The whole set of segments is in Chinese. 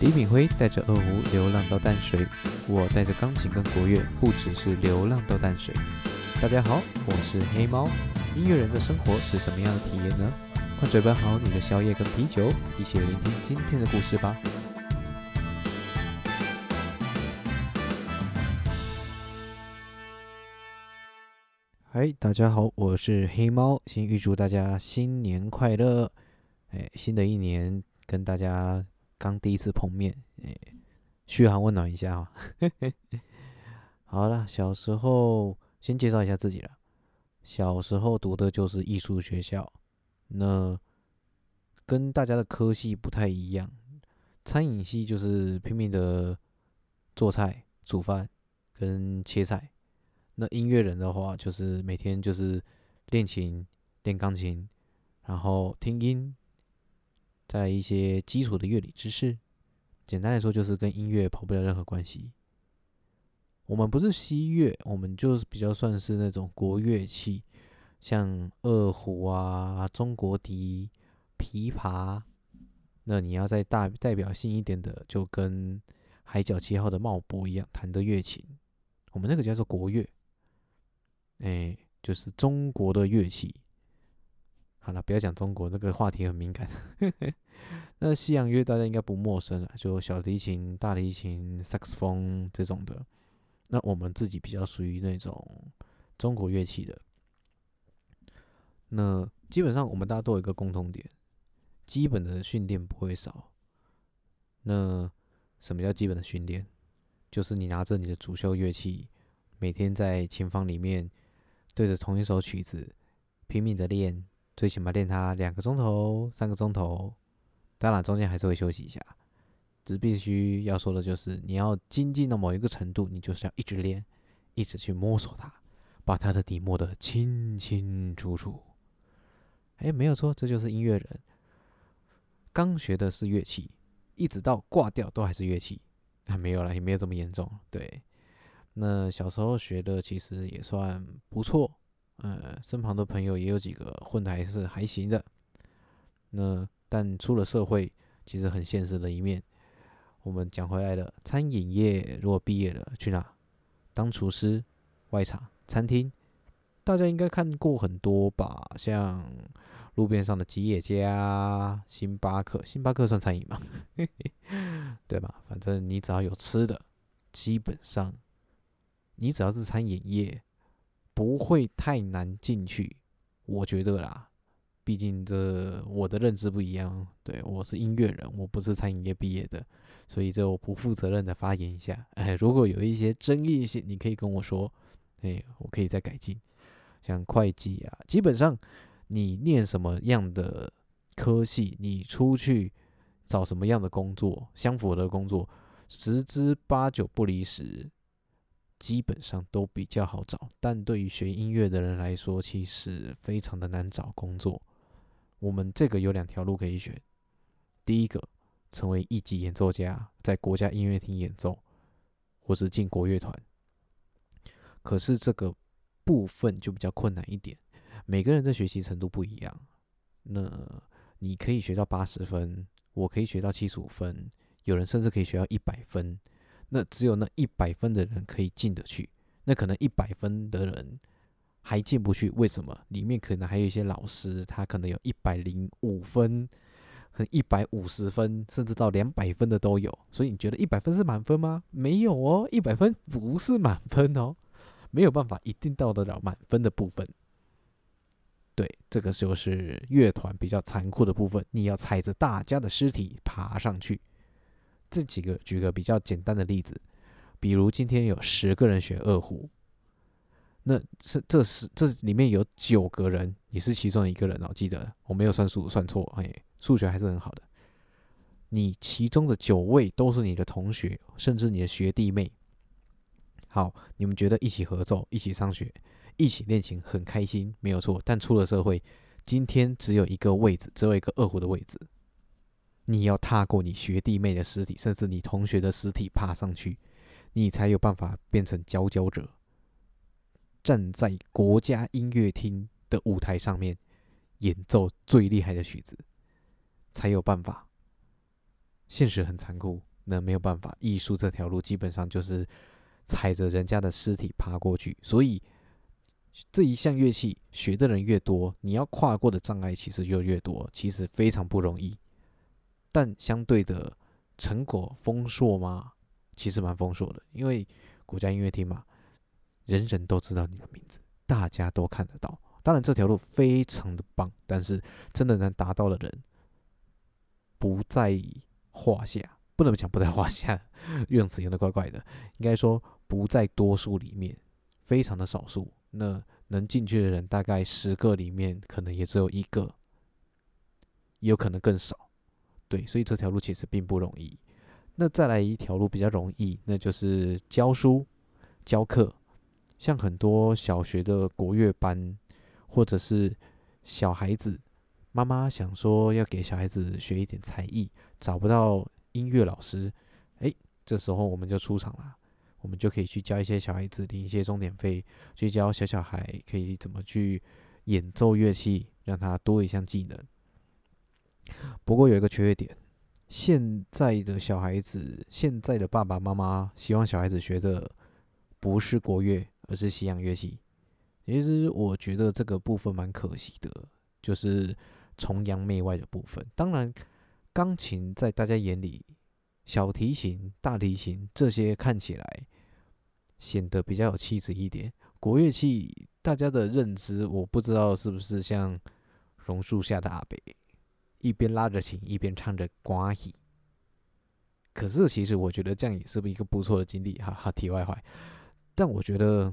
李炳辉带着二胡流浪到淡水，我带着钢琴跟国乐，不只是流浪到淡水。大家好，我是黑猫。音乐人的生活是什么样的体验呢？快准备好你的宵夜跟啤酒，一起聆听今天的故事吧。嗨，大家好，我是黑猫，先预祝大家新年快乐！哎，新的一年跟大家刚第一次碰面，哎，嘘寒问暖一下啊。好了，小时候先介绍一下自己了。小时候读的就是艺术学校，那跟大家的科系不太一样。餐饮系就是拼命的做菜、煮饭跟切菜。那音乐人的话，就是每天就是练琴、练钢琴，然后听音，在一些基础的乐理知识。简单来说，就是跟音乐跑不了任何关系。我们不是西乐，我们就是比较算是那种国乐器，像二胡啊、中国笛、琵琶。那你要在大代表性一点的，就跟海角七号的茂波一样弹的乐琴，我们那个叫做国乐。哎，就是中国的乐器。好了，不要讲中国，这个话题很敏感。那西洋乐大家应该不陌生了，就小提琴、大提琴、萨克斯风这种的。那我们自己比较属于那种中国乐器的。那基本上我们大家都有一个共同点，基本的训练不会少。那什么叫基本的训练？就是你拿着你的主修乐器，每天在琴房里面。对着同一首曲子拼命的练，最起码练它两个钟头、三个钟头。当然中间还是会休息一下。只必须要说的就是，你要精进到某一个程度，你就是要一直练，一直去摸索它，把它的底摸得清清楚楚。哎，没有错，这就是音乐人。刚学的是乐器，一直到挂掉都还是乐器。啊，没有了，也没有这么严重。对。那小时候学的其实也算不错，呃，身旁的朋友也有几个混的还是还行的。那但出了社会，其实很现实的一面。我们讲回来了，餐饮业如果毕业了去哪？当厨师、外场、餐厅，大家应该看过很多吧？像路边上的吉野家、星巴克，星巴克算餐饮吗？对吧？反正你只要有吃的，基本上。你只要是餐饮业，不会太难进去，我觉得啦。毕竟这我的认知不一样，对我是音乐人，我不是餐饮业毕业的，所以这我不负责任的发言一下。哎，如果有一些争议性，你可以跟我说，哎，我可以再改进。像会计啊，基本上你念什么样的科系，你出去找什么样的工作，相符的工作，十之八九不离十。基本上都比较好找，但对于学音乐的人来说，其实非常的难找工作。我们这个有两条路可以选：第一个，成为一级演奏家，在国家音乐厅演奏，或是进国乐团。可是这个部分就比较困难一点，每个人的学习程度不一样。那你可以学到八十分，我可以学到七十五分，有人甚至可以学到一百分。那只有那一百分的人可以进得去，那可能一百分的人还进不去，为什么？里面可能还有一些老师，他可能有一百零五分，和一百五十分，甚至到两百分的都有。所以你觉得一百分是满分吗？没有哦，一百分不是满分哦，没有办法一定到得了满分的部分。对，这个就是乐团比较残酷的部分，你要踩着大家的尸体爬上去。这几个举个比较简单的例子，比如今天有十个人学二胡，那是这是这里面有九个人，你是其中一个人哦。记得我没有算数算错，哎，数学还是很好的。你其中的九位都是你的同学，甚至你的学弟妹。好，你们觉得一起合奏、一起上学、一起练琴很开心，没有错。但出了社会，今天只有一个位置，只有一个二胡的位置。你要踏过你学弟妹的尸体，甚至你同学的尸体爬上去，你才有办法变成佼佼者，站在国家音乐厅的舞台上面演奏最厉害的曲子，才有办法现实很残酷，那没有办法，艺术这条路基本上就是踩着人家的尸体爬过去，所以这一项乐器学的人越多，你要跨过的障碍其实就越多，其实非常不容易。但相对的成果丰硕吗？其实蛮丰硕的，因为国家音乐厅嘛，人人都知道你的名字，大家都看得到。当然这条路非常的棒，但是真的能达到的人不在话下，不能讲不在话下，用词用的怪怪的，应该说不在多数里面，非常的少数。那能进去的人，大概十个里面可能也只有一个，也有可能更少。对，所以这条路其实并不容易。那再来一条路比较容易，那就是教书、教课，像很多小学的国乐班。或者是小孩子，妈妈想说要给小孩子学一点才艺，找不到音乐老师，哎，这时候我们就出场了，我们就可以去教一些小孩子，领一些钟点费，去教小小孩可以怎么去演奏乐器，让他多一项技能。不过有一个缺点，现在的小孩子，现在的爸爸妈妈希望小孩子学的不是国乐，而是西洋乐器。其实我觉得这个部分蛮可惜的，就是崇洋媚外的部分。当然，钢琴在大家眼里，小提琴、大提琴这些看起来显得比较有气质一点。国乐器大家的认知，我不知道是不是像榕树下的阿北，一边拉着琴一边唱着瓜戏。可是其实我觉得这样也是一个不错的经历，哈哈。题外话，但我觉得。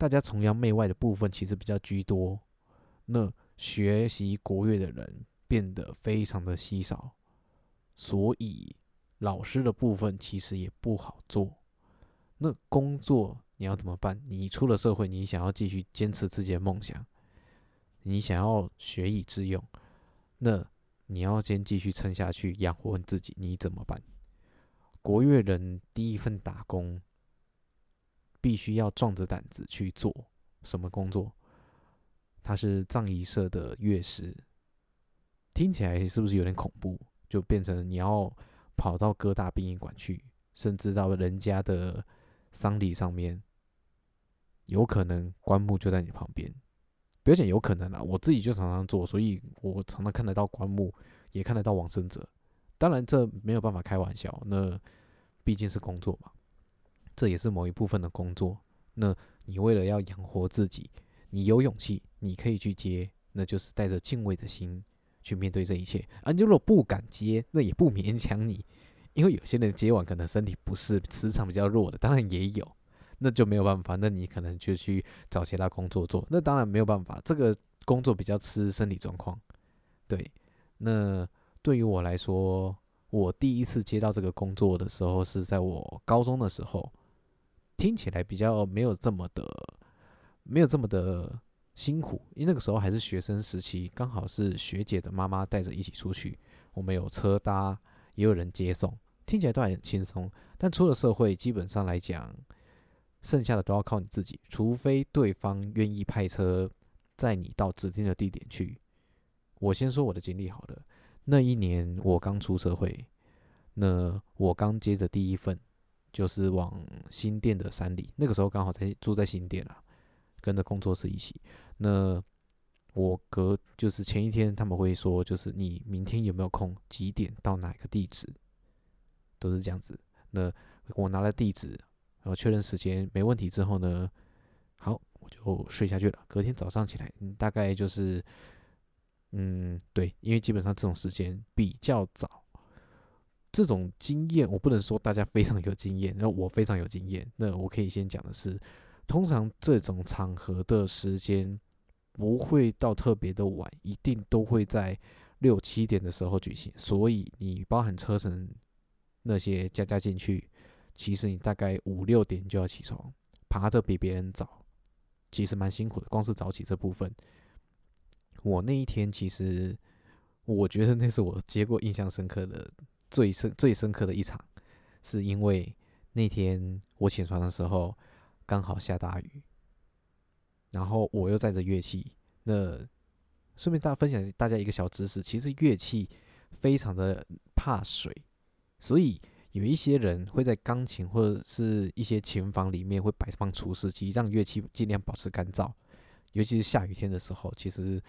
大家崇洋媚外的部分其实比较居多，那学习国乐的人变得非常的稀少，所以老师的部分其实也不好做。那工作你要怎么办？你出了社会，你想要继续坚持自己的梦想，你想要学以致用，那你要先继续撑下去养活你自己，你怎么办？国乐人第一份打工。必须要壮着胆子去做什么工作？他是葬仪社的乐师，听起来是不是有点恐怖？就变成你要跑到各大殡仪馆去，甚至到人家的丧礼上面，有可能棺木就在你旁边。不要讲有可能啦，我自己就常常做，所以我常常看得到棺木，也看得到往生者。当然这没有办法开玩笑，那毕竟是工作嘛。这也是某一部分的工作。那你为了要养活自己，你有勇气，你可以去接，那就是带着敬畏的心去面对这一切。啊，你如果不敢接，那也不勉强你，因为有些人接完可能身体不适磁场比较弱的，当然也有，那就没有办法。那你可能就去找其他工作做，那当然没有办法。这个工作比较吃身体状况。对，那对于我来说，我第一次接到这个工作的时候是在我高中的时候。听起来比较没有这么的，没有这么的辛苦，因为那个时候还是学生时期，刚好是学姐的妈妈带着一起出去，我们有车搭，也有人接送，听起来都还很轻松。但出了社会，基本上来讲，剩下的都要靠你自己，除非对方愿意派车载你到指定的地点去。我先说我的经历好了，那一年我刚出社会，那我刚接的第一份。就是往新店的山里，那个时候刚好在住在新店啊，跟着工作室一起。那我隔就是前一天他们会说，就是你明天有没有空，几点到哪个地址，都是这样子。那我拿了地址，然后确认时间没问题之后呢，好，我就睡下去了。隔天早上起来，大概就是，嗯，对，因为基本上这种时间比较早。这种经验，我不能说大家非常有经验，那我非常有经验。那我可以先讲的是，通常这种场合的时间不会到特别的晚，一定都会在六七点的时候举行。所以你包含车程那些加加进去，其实你大概五六点就要起床，爬得比别人早，其实蛮辛苦的。光是早起这部分，我那一天其实我觉得那是我接过印象深刻的。最深最深刻的一场，是因为那天我起床的时候刚好下大雨，然后我又带着乐器。那顺便大家分享大家一个小知识，其实乐器非常的怕水，所以有一些人会在钢琴或者是一些琴房里面会摆放除湿机，让乐器尽量保持干燥。尤其是下雨天的时候，其实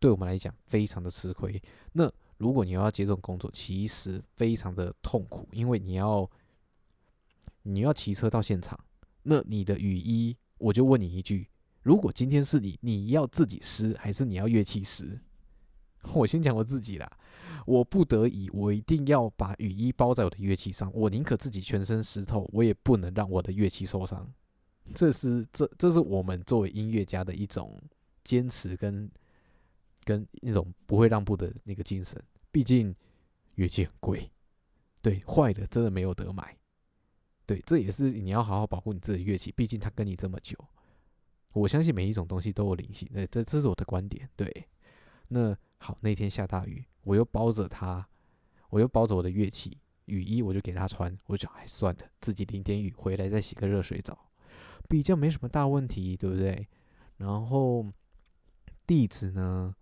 对我们来讲非常的吃亏。那如果你要接这种工作，其实非常的痛苦，因为你要你要骑车到现场，那你的雨衣，我就问你一句：如果今天是你，你要自己湿，还是你要乐器湿？我先讲我自己啦，我不得已，我一定要把雨衣包在我的乐器上，我宁可自己全身湿透，我也不能让我的乐器受伤。这是这这是我们作为音乐家的一种坚持跟跟那种不会让步的那个精神。毕竟乐器很贵，对，坏的真的没有得买。对，这也是你要好好保护你自己的乐器，毕竟它跟你这么久。我相信每一种东西都有灵性，那这这是我的观点。对，那好，那天下大雨，我又包着它，我又包着我的乐器，雨衣我就给他穿，我就哎算了，自己淋点雨回来再洗个热水澡，比较没什么大问题，对不对？然后地址呢？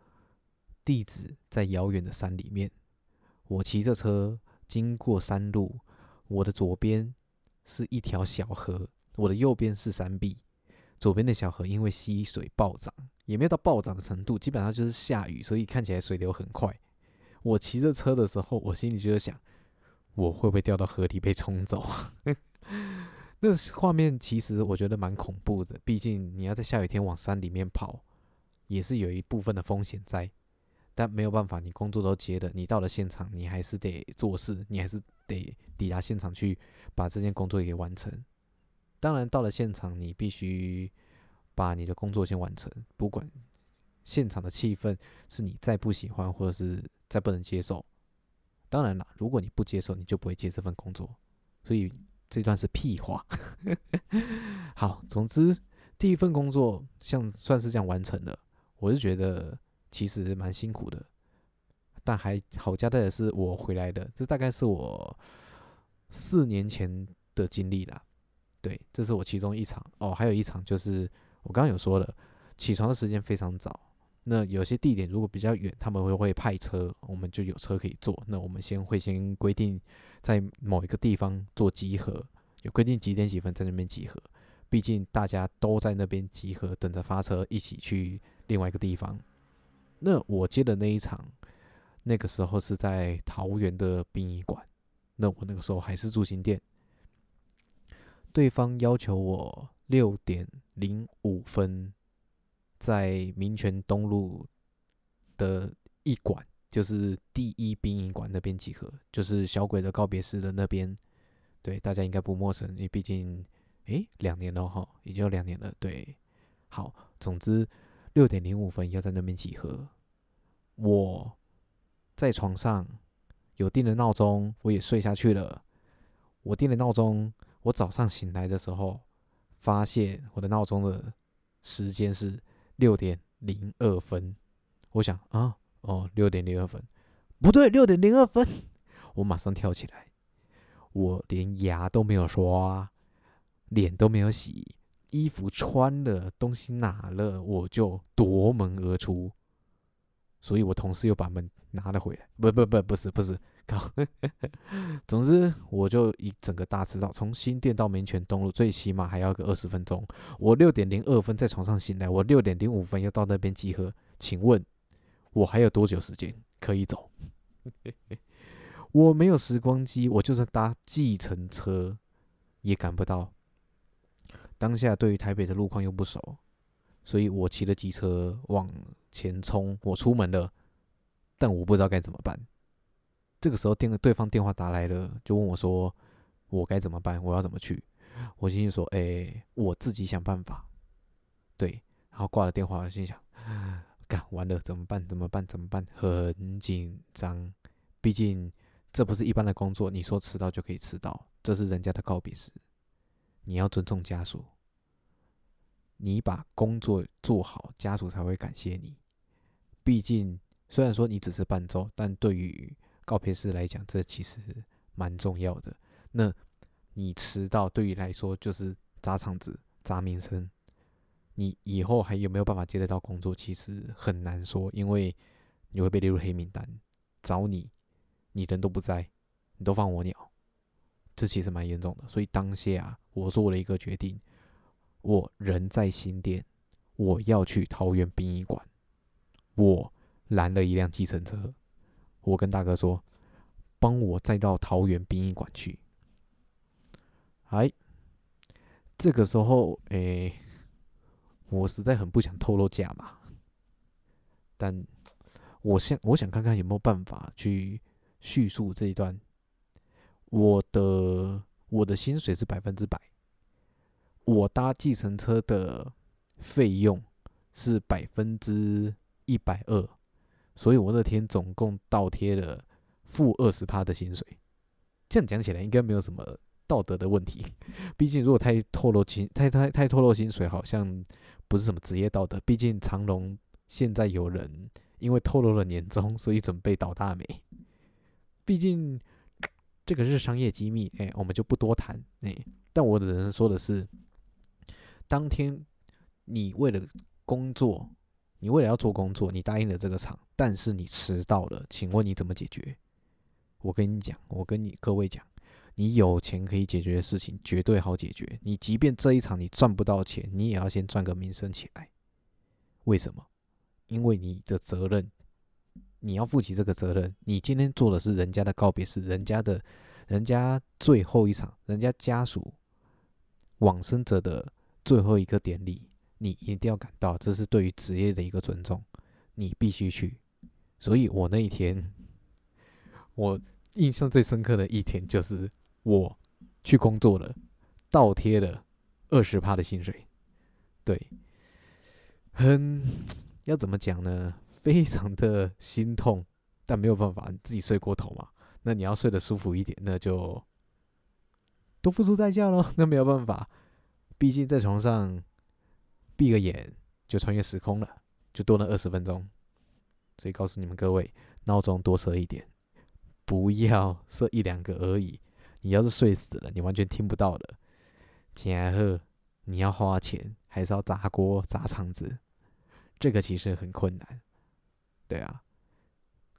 地址在遥远的山里面，我骑着车经过山路，我的左边是一条小河，我的右边是山壁。左边的小河因为溪水暴涨，也没有到暴涨的程度，基本上就是下雨，所以看起来水流很快。我骑着车的时候，我心里就在想，我会不会掉到河里被冲走？那画面其实我觉得蛮恐怖的，毕竟你要在下雨天往山里面跑，也是有一部分的风险在。但没有办法，你工作都接了，你到了现场，你还是得做事，你还是得抵达现场去把这件工作给完成。当然，到了现场，你必须把你的工作先完成，不管现场的气氛是你再不喜欢，或者是再不能接受。当然了，如果你不接受，你就不会接这份工作。所以这段是屁话。好，总之第一份工作像算是这样完成了，我是觉得。其实蛮辛苦的，但还好交代的是我回来的，这大概是我四年前的经历啦。对，这是我其中一场哦，还有一场就是我刚刚有说了，起床的时间非常早。那有些地点如果比较远，他们会会派车，我们就有车可以坐。那我们先会先规定在某一个地方做集合，有规定几点几分在那边集合，毕竟大家都在那边集合，等着发车一起去另外一个地方。那我接的那一场，那个时候是在桃园的殡仪馆。那我那个时候还是住新店，对方要求我六点零五分在民权东路的一馆，就是第一殡仪馆那边集合，就是小鬼的告别式的那边。对，大家应该不陌生，因为毕竟，诶，两年了哈，已经有两年了。对，好，总之。六点零五分要在那边集合。我在床上有定了闹钟，我也睡下去了。我定了闹钟，我早上醒来的时候，发现我的闹钟的时间是六点零二分。我想啊，哦，六点零二分，不对，六点零二分。我马上跳起来，我连牙都没有刷，脸都没有洗。衣服穿了，东西拿了，我就夺门而出。所以我同事又把门拿了回来。不不不，不是不是，靠！总之，我就一整个大迟到，从新店到民权东路，最起码还要个二十分钟。我六点零二分在床上醒来，我六点零五分要到那边集合。请问，我还有多久时间可以走？我没有时光机，我就算搭计程车也赶不到。当下对于台北的路况又不熟，所以我骑了机车往前冲。我出门了，但我不知道该怎么办。这个时候电对方电话打来了，就问我说：“我该怎么办？我要怎么去？”我心里说：“哎，我自己想办法。”对，然后挂了电话，心想：“干完了怎么办？怎么办？怎么办？”很紧张，毕竟这不是一般的工作。你说迟到就可以迟到，这是人家的告别式。你要尊重家属，你把工作做好，家属才会感谢你。毕竟，虽然说你只是伴奏，但对于告别式来讲，这其实蛮重要的。那你迟到，对于来说就是砸场子、砸名声。你以后还有没有办法接得到工作，其实很难说，因为你会被列入黑名单，找你，你人都不在，你都放我鸟，这其实蛮严重的。所以当下我做了一个决定，我人在新店，我要去桃园殡仪馆，我拦了一辆计程车，我跟大哥说，帮我载到桃园殡仪馆去。哎，这个时候，哎，我实在很不想透露价码，但我想，我想看看有没有办法去叙述这一段。我的我的薪水是百分之百，我搭计程车的费用是百分之一百二，所以我那天总共倒贴了负二十趴的薪水。这样讲起来应该没有什么。道德的问题，毕竟如果太透露薪太太太透露薪水，好像不是什么职业道德。毕竟长隆现在有人因为透露了年终，所以准备倒大霉。毕竟这个是商业机密，哎，我们就不多谈。哎，但我只能说的是，当天你为了工作，你为了要做工作，你答应了这个场，但是你迟到了，请问你怎么解决？我跟你讲，我跟你各位讲。你有钱可以解决的事情，绝对好解决。你即便这一场你赚不到钱，你也要先赚个名声起来。为什么？因为你的责任，你要负起这个责任。你今天做的是人家的告别式，人家的，人家最后一场，人家家属往生者的最后一个典礼，你一定要赶到，这是对于职业的一个尊重，你必须去。所以我那一天，我印象最深刻的一天就是。我去工作了，倒贴了二十趴的薪水，对，很要怎么讲呢？非常的心痛，但没有办法，你自己睡过头嘛。那你要睡得舒服一点，那就多付出代价咯。那没有办法，毕竟在床上闭个眼就穿越时空了，就多了二十分钟。所以告诉你们各位，闹钟多设一点，不要设一两个而已。你要是睡死了，你完全听不到的。然后你要花钱，还是要砸锅砸场子？这个其实很困难。对啊，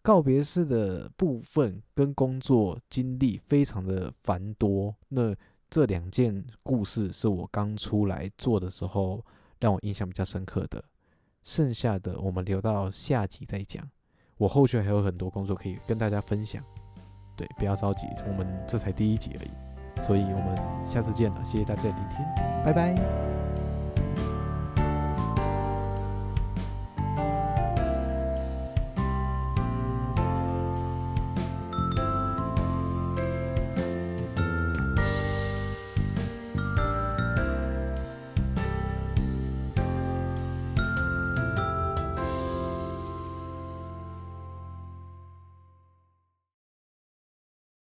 告别式的部分跟工作经历非常的繁多。那这两件故事是我刚出来做的时候让我印象比较深刻的。剩下的我们留到下集再讲。我后续还有很多工作可以跟大家分享。对，不要着急，我们这才第一集而已，所以我们下次见了，谢谢大家的聆听，拜拜。